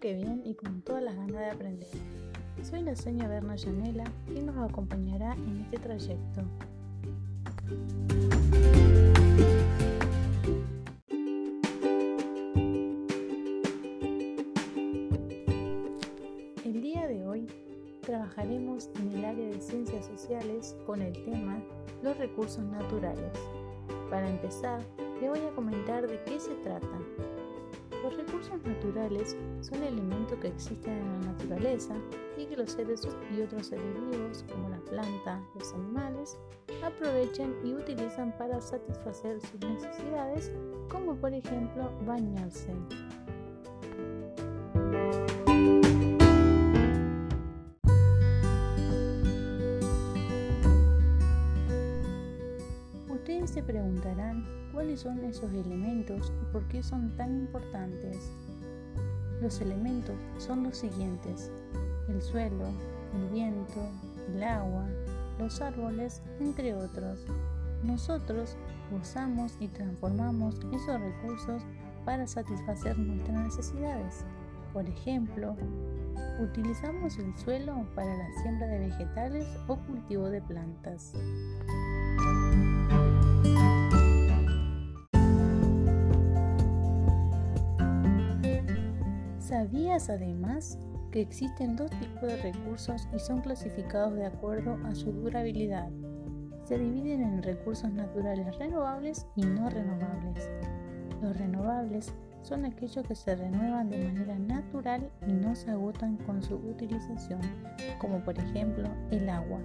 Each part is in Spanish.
que bien y con todas las ganas de aprender. Soy la señora Berna Yanela y nos acompañará en este trayecto. El día de hoy trabajaremos en el área de ciencias sociales con el tema los recursos naturales. Para empezar, le voy a comentar de qué se trata. Los recursos naturales son elementos que existen en la naturaleza y que los seres y otros seres vivos, como la planta, los animales, aprovechan y utilizan para satisfacer sus necesidades, como por ejemplo bañarse. Se preguntarán cuáles son esos elementos y por qué son tan importantes. Los elementos son los siguientes, el suelo, el viento, el agua, los árboles, entre otros. Nosotros usamos y transformamos esos recursos para satisfacer nuestras necesidades. Por ejemplo, utilizamos el suelo para la siembra de vegetales o cultivo de plantas. ¿Sabías además que existen dos tipos de recursos y son clasificados de acuerdo a su durabilidad? Se dividen en recursos naturales renovables y no renovables. Los renovables son aquellos que se renuevan de manera natural y no se agotan con su utilización, como por ejemplo el agua.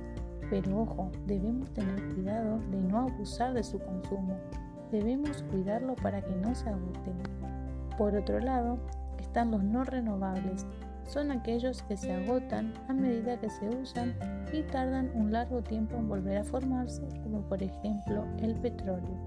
Pero ojo, debemos tener cuidado de no abusar de su consumo. Debemos cuidarlo para que no se agote. Por otro lado, están los no renovables. Son aquellos que se agotan a medida que se usan y tardan un largo tiempo en volver a formarse, como por ejemplo el petróleo.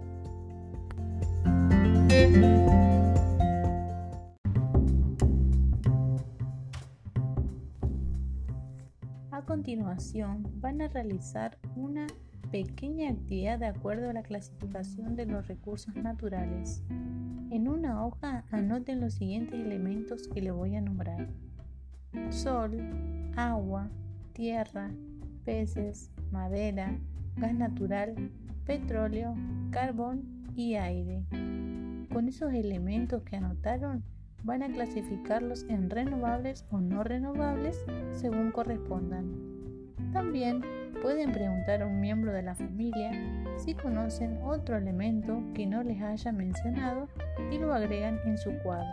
A continuación van a realizar una pequeña actividad de acuerdo a la clasificación de los recursos naturales. En una hoja anoten los siguientes elementos que le voy a nombrar. Sol, agua, tierra, peces, madera, gas natural, petróleo, carbón y aire. Con esos elementos que anotaron, van a clasificarlos en renovables o no renovables según correspondan. También pueden preguntar a un miembro de la familia si conocen otro elemento que no les haya mencionado y lo agregan en su cuadro.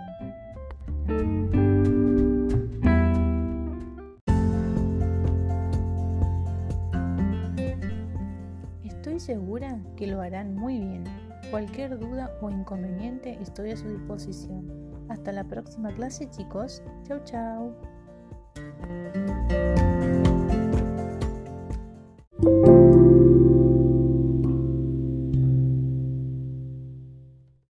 Estoy segura que lo harán muy bien. Cualquier duda o inconveniente estoy a su disposición. Hasta la próxima clase chicos. Chau chau.